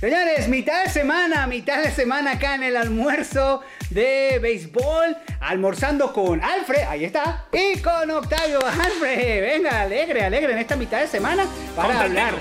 Señores, mitad de semana, mitad de semana acá en el almuerzo de béisbol, almorzando con Alfred, ahí está, y con Octavio. Alfred, venga, alegre, alegre en esta mitad de semana para hablar.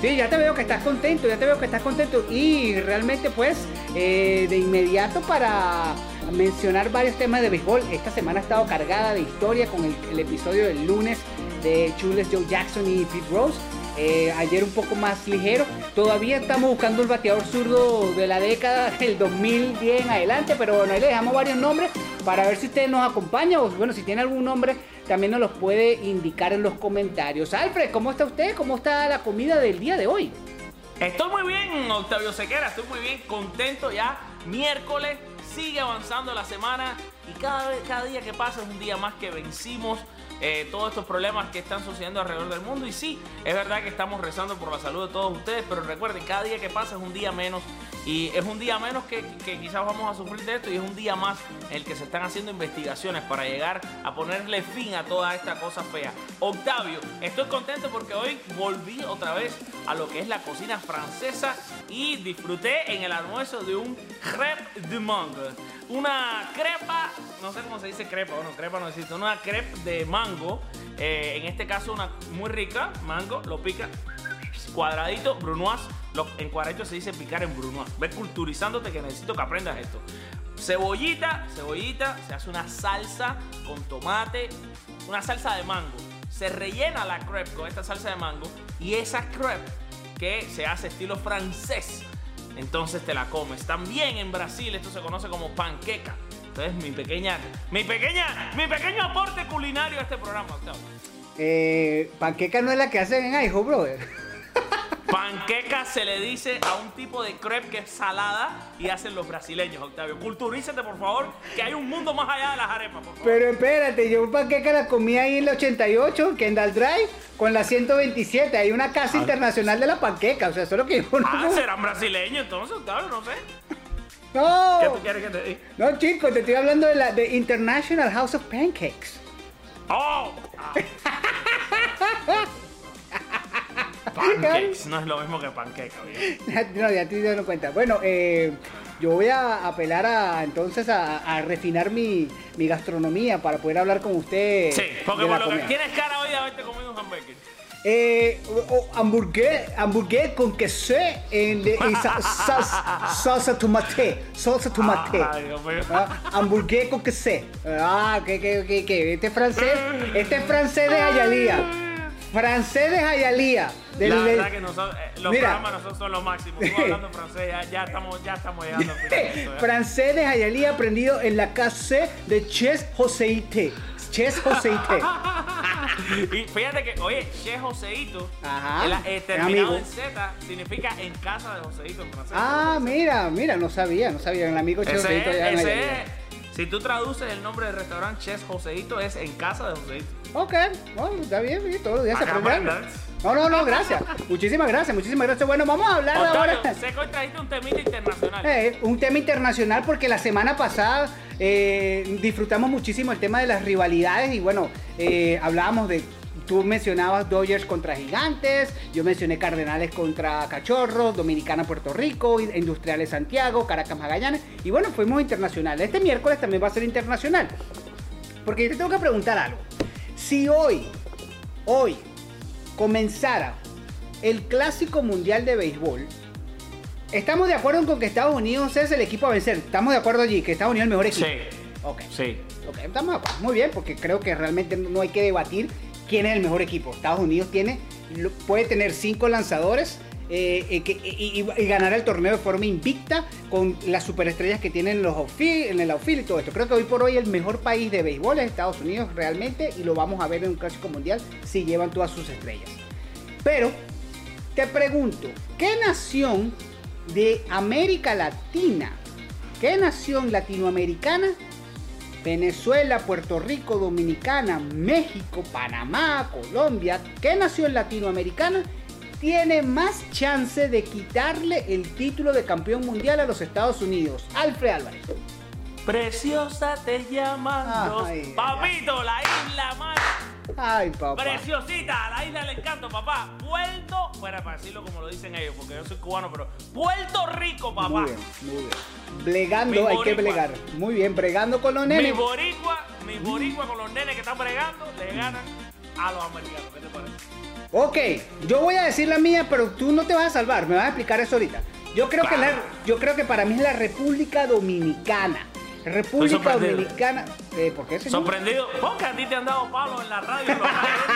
Sí, ya te veo que estás contento, ya te veo que estás contento y realmente pues eh, de inmediato para mencionar varios temas de béisbol, esta semana ha estado cargada de historia con el, el episodio del lunes de Chules Joe Jackson y Pete Rose eh, ayer un poco más ligero. Todavía estamos buscando el bateador zurdo de la década del 2010 en adelante, pero bueno, ahí le dejamos varios nombres para ver si usted nos acompaña o bueno, si tiene algún nombre también nos los puede indicar en los comentarios. Alfred, ¿cómo está usted? ¿Cómo está la comida del día de hoy? Estoy muy bien, Octavio Sequera, estoy muy bien, contento ya. Miércoles, sigue avanzando la semana y cada, cada día que pasa es un día más que vencimos eh, todos estos problemas que están sucediendo alrededor del mundo. Y sí, es verdad que estamos rezando por la salud de todos ustedes, pero recuerden, cada día que pasa es un día menos y es un día menos que, quizás vamos a sufrir de esto y es un día más en el que se están haciendo investigaciones para llegar a ponerle fin a toda esta cosa fea. Octavio, estoy contento porque hoy volví otra vez a lo que es la cocina francesa y disfruté en el almuerzo de un crepe de mangue. Una crepa, no sé cómo se dice crepa, bueno, crepa no existe, una crepe de mango. Eh, en este caso una muy rica, mango, lo pica cuadradito, brunoise. en cuadradito se dice picar en brunoise. Ve culturizándote que necesito que aprendas esto. Cebollita, cebollita, se hace una salsa con tomate, una salsa de mango. Se rellena la crepe con esta salsa de mango y esa crepe que se hace estilo francés, entonces te la comes. También en Brasil esto se conoce como panqueca. Entonces mi pequeña, mi pequeña, mi pequeño aporte culinario a este programa, Eh, panqueca no es la que hacen en Aijo, brother. Panqueca se le dice a un tipo de crepe que es salada y hacen los brasileños, Octavio. Culturízate, por favor, que hay un mundo más allá de las arepas, por favor. Pero espérate, yo panqueca la comí ahí en el 88, Kendall Drive, con la 127. Hay una casa ah. internacional de la panqueca, o sea, eso es lo que yo no... Ah, serán brasileños entonces, Octavio, no sé. No. ¿Qué tú quieres que te diga? No, chicos, te estoy hablando de la de International House of Pancakes. ¡Oh! Pancakes no es lo mismo que panqueca, No, ya te dando cuenta. Bueno, eh, yo voy a apelar a entonces a, refinar mi, gastronomía para poder hablar con usted. Sí, porque por lo que tienes cara hoy de haberte comido un hamburger. Eh, hamburgués, hamburgués con queso en, salsa, tomate, salsa tomate. Ah, hamburgués con queso. Ah, que, que, que, este francés, este francés de Ayalía. Francés de Jayalía. la verdad que nosotros, eh, los programas nosotros son los máximos. Tú hablando francés, ya, estamos, ya estamos llegando al final. francés de Jayalía aprendido en la casa de Ches Joseite. Ches Joseite. y fíjate que, oye, Ches Joseito, eh, terminado en Z, significa en casa de Joseito en francés. Ah, mira, mira, no sabía, no sabía. El amigo Ches Joseito ya si tú traduces el nombre del restaurante Chef Joseito, es en casa de Joseito. Ok, bueno, está bien, todos los días se aprende No, no, no, gracias. muchísimas gracias, muchísimas gracias. Bueno, vamos a hablar ahora. Sé que trajiste un tema internacional. Eh, un tema internacional porque la semana pasada eh, disfrutamos muchísimo el tema de las rivalidades y bueno, eh, hablábamos de Tú mencionabas Dodgers contra Gigantes, yo mencioné Cardenales contra Cachorros, Dominicana Puerto Rico, Industriales Santiago, Caracas Magallanes y bueno, fuimos internacionales. Este miércoles también va a ser internacional. Porque yo te tengo que preguntar algo. Si hoy, hoy, comenzara el Clásico Mundial de Béisbol, ¿estamos de acuerdo con que Estados Unidos es el equipo a vencer? ¿Estamos de acuerdo allí? Que Estados Unidos es el mejor equipo. Sí. Ok. Sí. Ok, estamos Muy bien, porque creo que realmente no hay que debatir quién es el mejor equipo. Estados Unidos tiene, puede tener cinco lanzadores eh, eh, y, ganar el torneo de forma invicta con las superestrellas que tienen los en el outfield y todo esto. Creo que hoy por hoy el mejor país de béisbol es Estados Unidos realmente y lo vamos a ver en un clásico mundial si llevan todas sus estrellas. Pero te pregunto, ¿qué nación de América Latina, qué nación latinoamericana Venezuela, Puerto Rico, Dominicana, México, Panamá, Colombia, ¿qué nación latinoamericana tiene más chance de quitarle el título de campeón mundial a los Estados Unidos? Alfred Álvarez. Preciosa te llamando. Papito, la isla más Ay, papá. Preciosita, a la isla del encanto, papá. Puerto, bueno, para decirlo como lo dicen ellos, porque yo soy cubano, pero Puerto Rico, papá. Muy bien, muy bien. Blegando, Mi hay que blegar. Muy bien, bregando con los Mi nenes. boricua, mi boricua con los nenes que están bregando, le ganan a los americanos. ¿Qué te parece? Ok, yo voy a decir la mía, pero tú no te vas a salvar, me vas a explicar eso ahorita. Yo creo, que, la, yo creo que para mí es la República Dominicana. República. Dominicana. Eh, ¿Por qué, señor? Sorprendido, porque a ti te han dado palos en la radio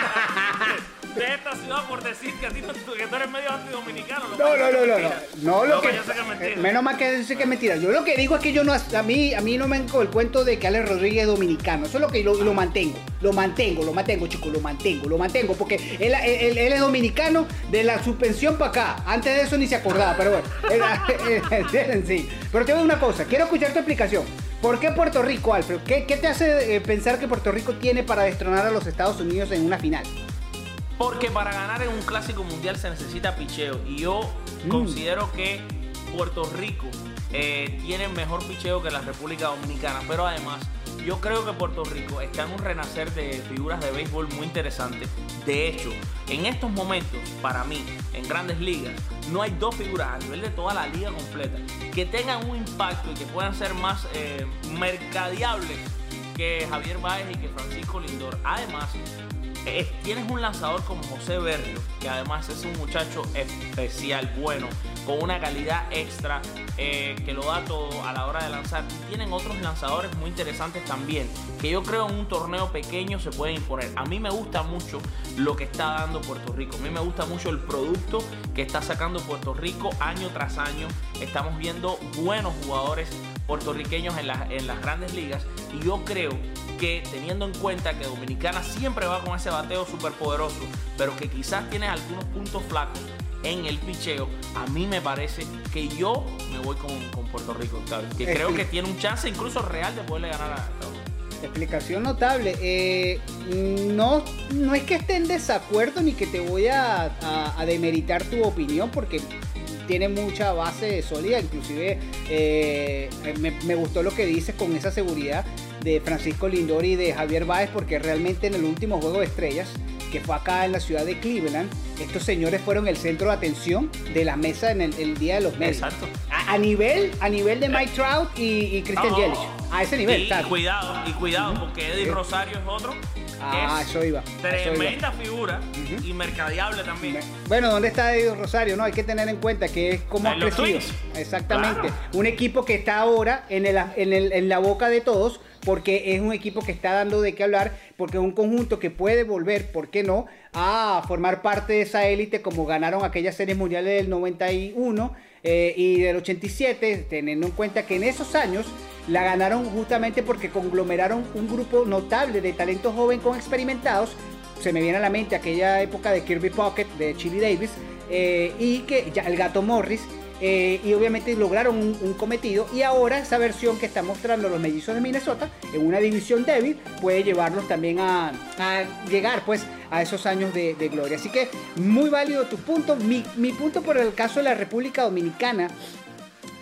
esta ciudad por decir que, a ti no- que tú eres medio antidominicano. lo No, no, no, no, no. lo que, yo sé que es mentira. eh, menos mal que dice que es mentira. Yo lo que digo es que yo no, a mí, a mí no me con el cuento de que Alex Rodríguez es dominicano. Eso es lo que lo, lo mantengo. Lo mantengo, lo mantengo, chicos, lo mantengo, lo mantengo. Porque él, él- él es dominicano de la suspensión para acá. Antes de eso ni se acordaba, pero bueno. Sí. Pero te digo una cosa, quiero escuchar tu explicación. ¿Por qué Puerto Rico, Alfred? ¿Qué, qué te hace eh, pensar que Puerto Rico tiene para destronar a los Estados Unidos en una final? Porque para ganar en un clásico mundial se necesita picheo. Y yo Mm. considero que Puerto Rico eh, tiene mejor picheo que la República Dominicana. Pero además, yo creo que Puerto Rico está en un renacer de figuras de béisbol muy interesante. De hecho, en estos momentos, para mí, en grandes ligas, no hay dos figuras a nivel de toda la liga completa que tengan un impacto y que puedan ser más eh, mercadeables que Javier Báez y que Francisco Lindor. Además, tienes un lanzador como José Berrio, que además es un muchacho especial, bueno, con una calidad extra, eh, que lo da todo a la hora de lanzar. Tienen otros lanzadores muy interesantes también, que yo creo en un torneo pequeño se pueden imponer. A mí me gusta mucho lo que está dando Puerto Rico. A mí me gusta mucho el producto que está sacando Puerto Rico año tras año. Estamos viendo buenos jugadores puertorriqueños en las grandes ligas y yo creo que teniendo en cuenta que Dominicana siempre va con ese bateo súper poderoso, pero que quizás tiene algunos puntos flacos en el picheo, a mí me parece que yo me voy con, con Puerto Rico, Octavio, que creo que tiene un chance incluso real de poderle ganar a Estados. Explicación notable. Eh, no, no es que esté en desacuerdo ni que te voy a, a- a demeritar tu opinión porque tiene mucha base sólida. Inclusive eh, me, me gustó lo que dices con esa seguridad de Francisco Lindor y de Javier Báez porque realmente en el último juego de estrellas que fue acá en la ciudad de Cleveland, estos señores fueron el centro de atención de la mesa en el, el día de los medios. Exacto. A, a nivel, a nivel de Mike Trout y, y Christian Oh. Yelich. A ese nivel. Y, cuidado, y cuidado, porque Eddie. Rosario es otro. Ah, es eso iba, a eso iba. Tremenda figura y mercadeable también. Bueno, ¿dónde está Eddie Rosario? No, hay que tener en cuenta que es como ha crecido. Exactamente. Claro. Un equipo que está ahora en, el- en el- en la boca de todos, porque es un equipo que está dando de qué hablar, porque es un conjunto que puede volver, ¿por qué no?, a formar parte de esa élite como ganaron aquellas series mundiales del 91 eh, y del 87, teniendo en cuenta que en esos años la ganaron justamente porque conglomeraron un grupo notable de talento joven con experimentados. Se me viene a la mente aquella época de Kirby Pocket, de Chili Davis, eh, y que el gato Morris, eh, y obviamente lograron un, cometido. Y ahora esa versión que están mostrando los mellizos de Minnesota, en una división débil, puede llevarlos también a, llegar pues a esos años de, de gloria. Así que muy válido tu punto. Mi, mi punto por el caso de la República Dominicana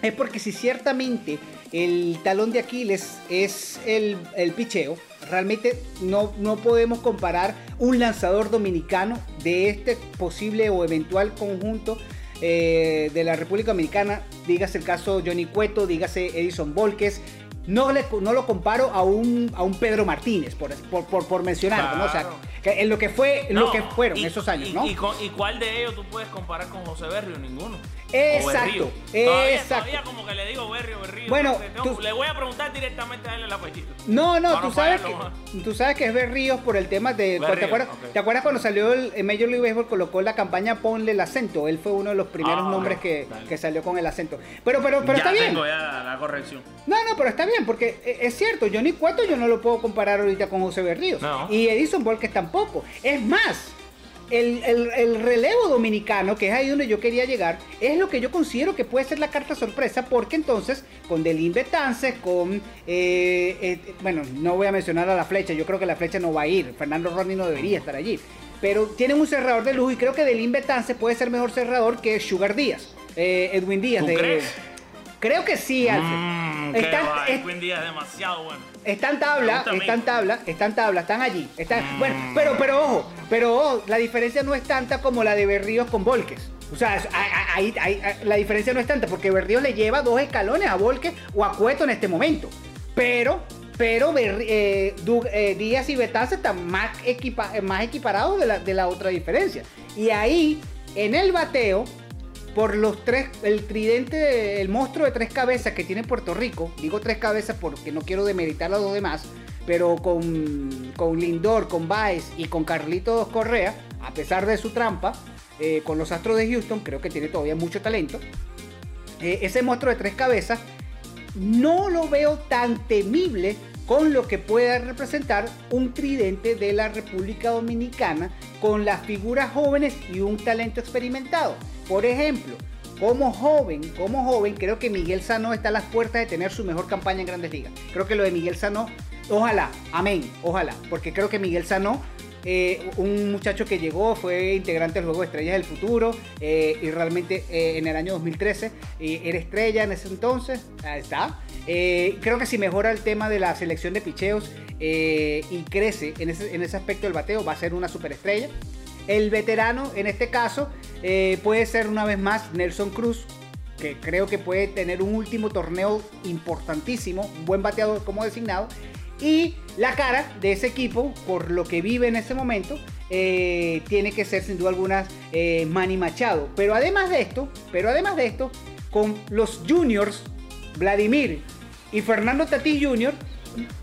es porque si ciertamente el talón de Aquiles es el, el picheo, realmente no, no podemos comparar un lanzador dominicano de este posible o eventual conjunto eh, de la República Dominicana, dígase el caso Johnny Cueto, dígase Edison Volques. No, le, no lo comparo a un, a un Pedro Martínez, por, por, por, por mencionarlo, ¿no? O sea, que en lo que fue, en lo que fueron y- esos años, y- ¿no? Y, y cuál de ellos tú puedes comparar con José Berrio? Ninguno. Exacto. Todavía, exacto. todavía como que le digo Berrio, Berrío. Bueno, tú- le voy a preguntar directamente a él el apellido. No, no, tú sabes, que, tú sabes que es Berríos por el tema de... Berríos, ¿te, acuerdas, ok. ¿Te acuerdas cuando salió el, el Major League Baseball colocó la campaña Ponle el acento? Él fue uno de los primeros Ah, nombres que, que salió con el acento. Pero, pero, pero ya está bien. tengo ya la corrección. No, no, pero está bien, porque eh, es cierto, Johnny Cueto yo no lo puedo comparar ahorita con José Berríos. No. Y Edison Volques tampoco. Es más, el, el- el relevo dominicano, que es ahí donde yo quería llegar, es lo que yo considero que puede ser la carta sorpresa, porque entonces con Delin Betances, con... eh, eh, bueno, no voy a mencionar a la flecha, yo creo que la flecha no va a ir, Fernando Rodney no debería estar allí. Pero tienen un cerrador de lujo y creo que Delin Betances puede ser mejor cerrador que Sugar Díaz, eh, Edwin Díaz. ¿Tú de- crees? Creo que sí, Alfred. Mm, Está- es- Edwin Díaz es demasiado bueno. Están Me tabla, mí. están tabla, están tabla, están allí. Están, Mm. Bueno, pero, pero ojo, pero ojo, la diferencia no es tanta como la de Berríos con Volques. O sea, ahí, ahí- la diferencia no es tanta porque Berríos le lleva dos escalones a Volques o a Cueto en este momento. Pero, pero Berri- eh, Du- eh, Díaz y Betance están más, equipa- más equiparados de la, de la otra diferencia. Y ahí, en el bateo, por los tres, el tridente, el monstruo de tres cabezas que tiene Puerto Rico, digo tres cabezas porque no quiero demeritar a los demás, pero con, con Lindor, con Baez y con Carlitos Correa, a pesar de su trampa, eh, con los Astros de Houston, creo que tiene todavía mucho talento. Eh, ese monstruo de tres cabezas no lo veo tan temible con lo que pueda representar un tridente de la República Dominicana con las figuras jóvenes y un talento experimentado. Por ejemplo, como joven, como joven, creo que Miguel Sano está a las puertas de tener su mejor campaña en Grandes Ligas. Creo que lo de Miguel Sano, ojalá, amén, ojalá, porque creo que Miguel Sano eh, un muchacho que llegó, fue integrante del juego de Estrellas del Futuro eh, y realmente eh, en el año 2013 eh, era estrella en ese entonces, ahí está. Creo que si mejora el tema de la selección de picheos y crece en ese, en ese aspecto del bateo, va a ser una superestrella. El veterano, en este caso, eh, puede ser una vez más Nelson Cruz, que creo que puede tener un último torneo importantísimo, un buen bateador como designado. Y la cara de ese equipo, por lo que vive en ese momento, eh, tiene que ser sin duda alguna eh, Manny Machado. Pero además de esto, pero además de esto, con los juniors, Vladimir y Fernando Tatís Jr.,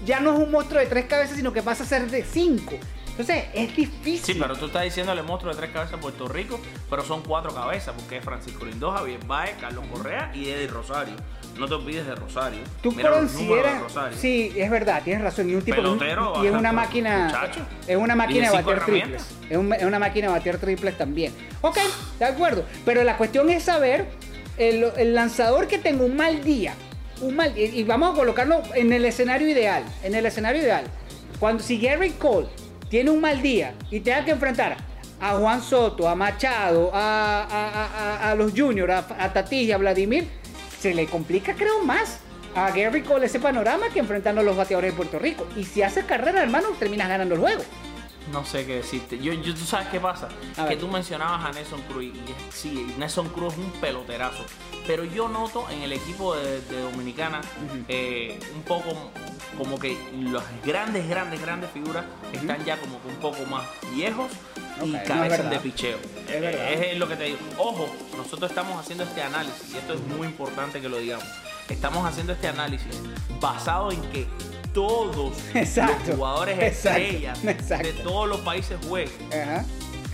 ya no es un monstruo de tres cabezas, sino que pasa a ser de cinco. Entonces es difícil. Sí, pero tú estás diciéndole monstruo de tres cabezas a Puerto Rico, pero son cuatro cabezas, porque es Francisco Lindó, Javier Baez, Carlos Correa y Eddie Rosario. No te olvides de Rosario. Tú Mira números de consideras. Rosario. Sí, es verdad, tienes razón. Y un tipo Pelotero, y es una máquina. muchacho. Es una máquina de bater triples. Es, un- es una máquina de bater triples también. Ok, de acuerdo. Pero la cuestión es saber el, el lanzador que tenga un mal día. Un mal y, y vamos a colocarlo en el escenario ideal. En el escenario ideal. Cuando si Gary Cole tiene un mal día y tenga que enfrentar a Juan Soto, a Machado, a, a- los Juniors, a, a Tatis y a Vladimir, se le complica creo más a Gary Cole ese panorama que enfrentando a los bateadores de Puerto Rico. Y si hace carrera, hermano, terminas ganando el juego. No sé qué decirte. Yo, yo- ¿Tú sabes qué pasa? A que ver. tú mencionabas a Nelson Cruz y sí, Nelson Cruz es un peloterazo. Pero yo noto en el equipo de, de Dominicana eh, un poco como que las grandes, grandes, grandes figuras están ya como que un poco más viejos y carecen de picheo. Es lo que te digo. Ojo, nosotros estamos haciendo este análisis y esto es muy importante que lo digamos. Estamos haciendo este análisis basado en que todos Exacto, los jugadores exacto, estrellas exacto. de todos los países jueguen. Ajá.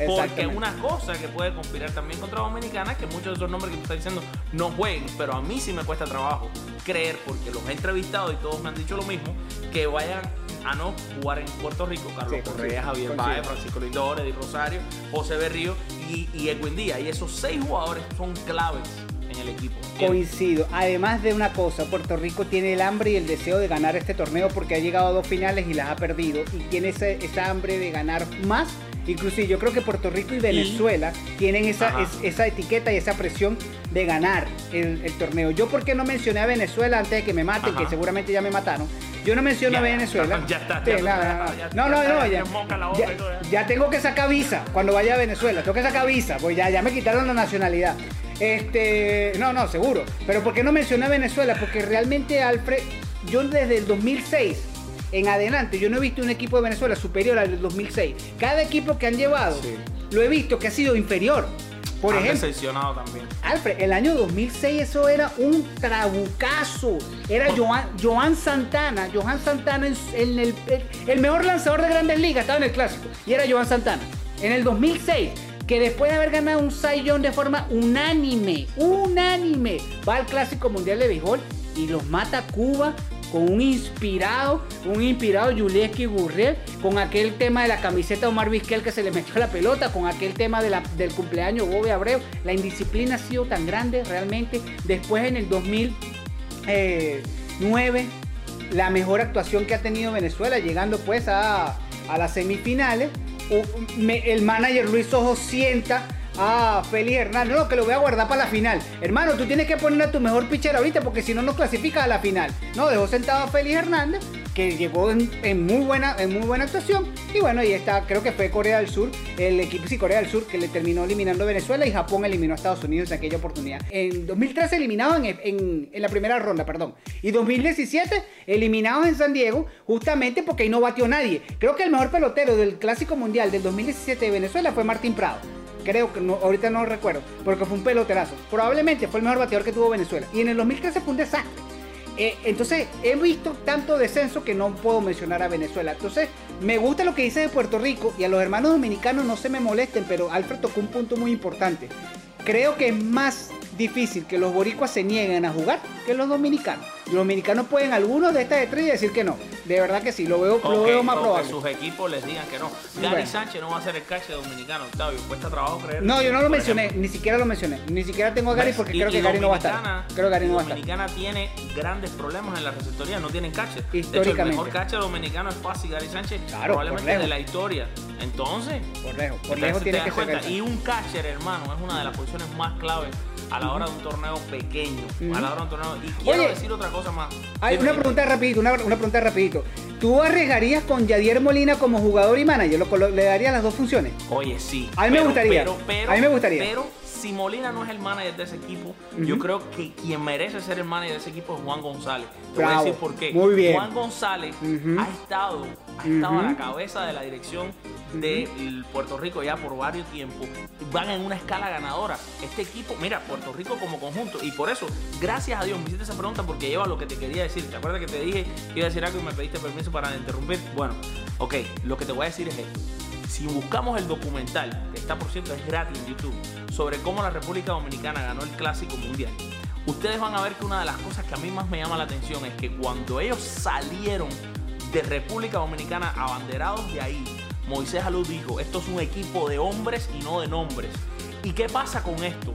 Porque una cosa que puede conspirar también contra Dominicana es que muchos de esos nombres que tú estás diciendo no jueguen, pero a mí sí me cuesta trabajo creer, porque los he entrevistado y todos me han dicho lo mismo, que vayan a no jugar en Puerto Rico. Carlos Sí, Correa, Javier. Baez, Francisco Lindor, Eddie Rosario, José Berrío y, y Edwin Díaz. Y esos seis jugadores son claves el equipo. ¿entiendes? Coincido. Además de una cosa, Puerto Rico tiene el hambre y el deseo de ganar este torneo porque ha llegado a dos finales y las ha perdido. Y tiene esa hambre de ganar más. Inclusive yo creo que Puerto Rico y Venezuela tienen esa, Ajá. es- esa etiqueta y esa presión de ganar el, el torneo. Yo porque no mencioné a Venezuela antes de que me maten, Ajá. que seguramente ya me mataron. Yo no menciono Ya, a Venezuela. ya está, ya ya- No, no, no, ya, tengo que sacar visa cuando vaya a Venezuela. Tengo que sacar visa, pues ya, ya me quitaron la nacionalidad. Este, no, no, seguro. Pero ¿por qué no mencioné a Venezuela? Porque realmente, Alfred, yo desde el 2006 en adelante, yo no he visto un equipo de Venezuela superior al del 2006. Cada equipo que han llevado, Sí. lo he visto que ha sido inferior. Por Han ejemplo, decepcionado también. Alfred, el año 2006 eso era un trabucazo. Era Joan, Joan Santana. Joan Santana en, en el, el, el mejor lanzador de grandes ligas estaba en el clásico. Y era Joan Santana. En el 2006, que después de haber ganado un Young de forma unánime, unánime, va al clásico mundial de béisbol y los mata Cuba con un inspirado, un inspirado Julieski Gurriel, con aquel tema de la camiseta Omar Vizquel que se le metió la pelota, con aquel tema del cumpleaños Bobby Abreu. La indisciplina ha sido tan grande realmente. Después en el 2009, la mejor actuación que ha tenido Venezuela, llegando pues a las semifinales. El manager Luis Ojo sienta Ah, Félix Hernández, no, que lo voy a guardar para la final. Hermano, tú tienes que poner a tu mejor pitcher ahorita porque si no, no clasificas a la final. No, dejó sentado a Félix Hernández, que llegó en, muy buena, en muy buena actuación. Y bueno, y está, creo que fue Corea del Sur, el equipo sí, Corea del Sur, que le terminó eliminando a Venezuela y Japón eliminó a Estados Unidos en aquella oportunidad. En 2013 eliminados en, en la primera ronda, perdón. Y 2017 eliminados en San Diego, justamente porque ahí no batió nadie. Creo que el mejor pelotero del Clásico Mundial del 2017 de Venezuela fue Martín Prado creo que no, ahorita no recuerdo, porque fue un peloterazo. Probablemente fue el mejor bateador que tuvo Venezuela. Y en el 2013 fue un desastre. Eh, entonces, he visto tanto descenso que no puedo mencionar a Venezuela. Entonces, me gusta lo que dice de Puerto Rico y a los hermanos dominicanos no se me molesten, pero Alfred tocó un punto muy importante. Creo que es más difícil que los boricuas se nieguen a jugar que los dominicanos. Los dominicanos pueden algunos de estas estrellas decir que no. De verdad que sí, lo veo, lo veo más probable. Que sus equipos les digan que no. Gary Sánchez no va a ser el cache dominicano, Octavio. Cuesta trabajo creer. No, yo no lo mencioné, ni siquiera lo mencioné. Ni siquiera tengo a Gary porque creo que Gary no va a estar. Creo que Gary no va a estar. Dominicana tiene grandes problemas en la receptoría, no tienen cache. De hecho, el mejor cache dominicano es fácil, Gary Sánchez, claro, probablemente de la historia. Entonces, por lejos, por lejos tiene que ser. Y un catcher, hermano, es una de las posiciones más claves a la hora de un torneo pequeño, a la hora de un torneo. Y quiero decir otra cosa más. Hay una pregunta rapidito, una, pregunta rapidito. ¿Tú arriesgarías con Yadier Molina como jugador y manager? ¿Le darías las dos funciones? Oye, sí. A mí me gustaría. a mí me gustaría. Pero si Molina no es el manager de ese equipo, yo creo que quien merece ser el manager de ese equipo es Juan González. Te voy a decir por qué. Muy bien. Juan González ha estado, ha estado a la cabeza de la dirección de Puerto Rico ya por varios tiempos. Van en una escala ganadora. Este equipo, mira, Puerto Rico como conjunto. Y por eso, gracias a Dios, me hiciste esa pregunta porque lleva lo que te quería decir. ¿Te acuerdas que te dije que iba a decir algo y me pediste permiso para interrumpir? Bueno, ok, lo que te voy a decir es esto. Si buscamos el documental, que está por cierto es gratis en YouTube, sobre cómo la República Dominicana ganó el Clásico Mundial, ustedes van a ver que una de las cosas que a mí más me llama la atención es que cuando ellos salieron de República Dominicana abanderados de ahí, Moisés Alud dijo, esto es un equipo de hombres y no de nombres. ¿Y qué pasa con esto?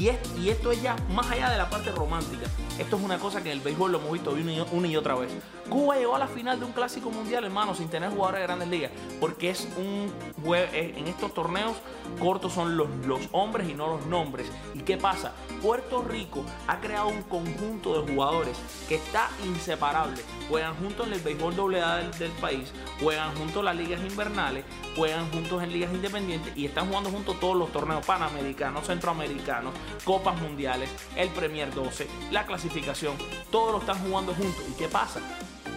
Y, esto es ya más allá de la parte romántica. Esto es una cosa que en el béisbol lo hemos visto una y, otra vez. Cuba llegó a la final de un clásico mundial, hermano, sin tener jugadores de grandes ligas. Porque es un en estos torneos cortos son los, hombres y no los nombres. ¿Y qué pasa? Puerto Rico ha creado un conjunto de jugadores que está inseparable. Juegan juntos en el béisbol doble A del, del país, juegan juntos las ligas invernales, juegan juntos en ligas independientes y están jugando juntos todos los torneos panamericanos, centroamericanos, copas mundiales, el Premier 12, la clasificación todos lo están jugando juntos. ¿Y qué pasa?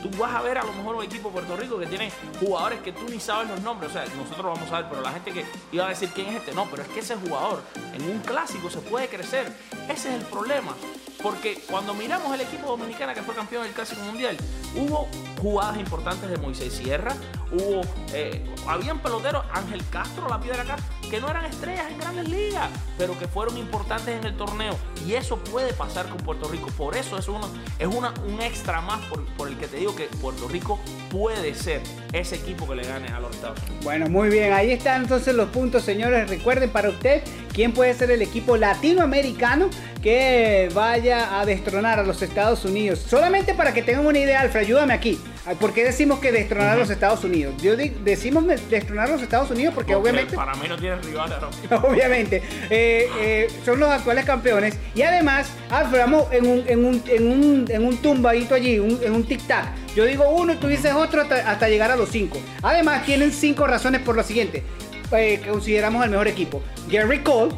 Tú vas a ver a lo mejor un equipo de Puerto Rico que tiene jugadores que tú ni sabes los nombres. O sea, nosotros vamos a ver, pero la gente que iba a decir quién es este, no, pero es que ese jugador en un clásico se puede crecer. Ese es el problema. Porque cuando miramos el equipo dominicano que fue campeón del Clásico Mundial, hubo jugadas importantes de Moisés Sierra, hubo, eh, habían peloteros, Ángel Castro, la piedra acá, que no eran estrellas en grandes ligas, pero que fueron importantes en el torneo. Y eso puede pasar con Puerto Rico. Por eso es, uno, es una, un extra más por, el que te digo que Puerto Rico puede ser ese equipo que le gane a los Estados Unidos. Bueno, muy bien, ahí están entonces los puntos, señores. Recuerden para usted quién puede ser el equipo latinoamericano que vaya a destronar a los Estados Unidos. Solamente para que tengan una idea, Alfred, ayúdame aquí. ¿Por qué decimos que destronar a los Estados Unidos? Yo decimos destronar a los Estados Unidos porque, obviamente... Para mí no tienen rival Obviamente. Eh, eh, son los actuales campeones. Y además, vamos en un, en un, en un, en un tumbadito allí, en un tic-tac. Yo digo uno y tú dices otro hasta, llegar a los cinco. Además, tienen cinco razones por lo siguiente. Eh, consideramos el mejor equipo. Gary Cole,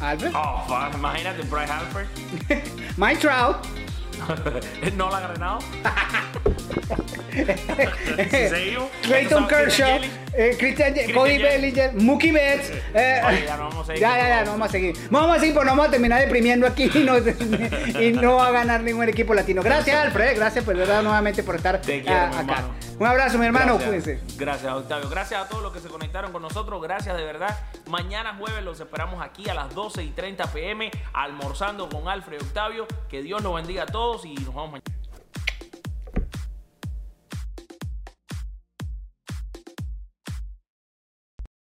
Alfred. Oh, imagínate, Bryce Alfred. Mike Trout. no la ha ganado. Clayton Kershaw, eh, Christian, Cody Bellinger, Mookie Betts. Eh, ya, no vamos a seguir, ya, ya, ya, no vamos a seguir. Vamos a seguir, pues no vamos a terminar deprimiendo aquí y no, y no va a ganar ningún equipo latino. Gracias, Alfred. Gracias, pues, verdad, nuevamente por estar acá. Un abrazo, mi hermano. Gracias. Gracias, Octavio. Gracias a todos los que se conectaron con nosotros. Gracias de verdad. Mañana jueves los esperamos aquí a las 12 y 30 pm, almorzando con Alfred y Octavio. Que Dios los bendiga a todos y nos vemos mañana.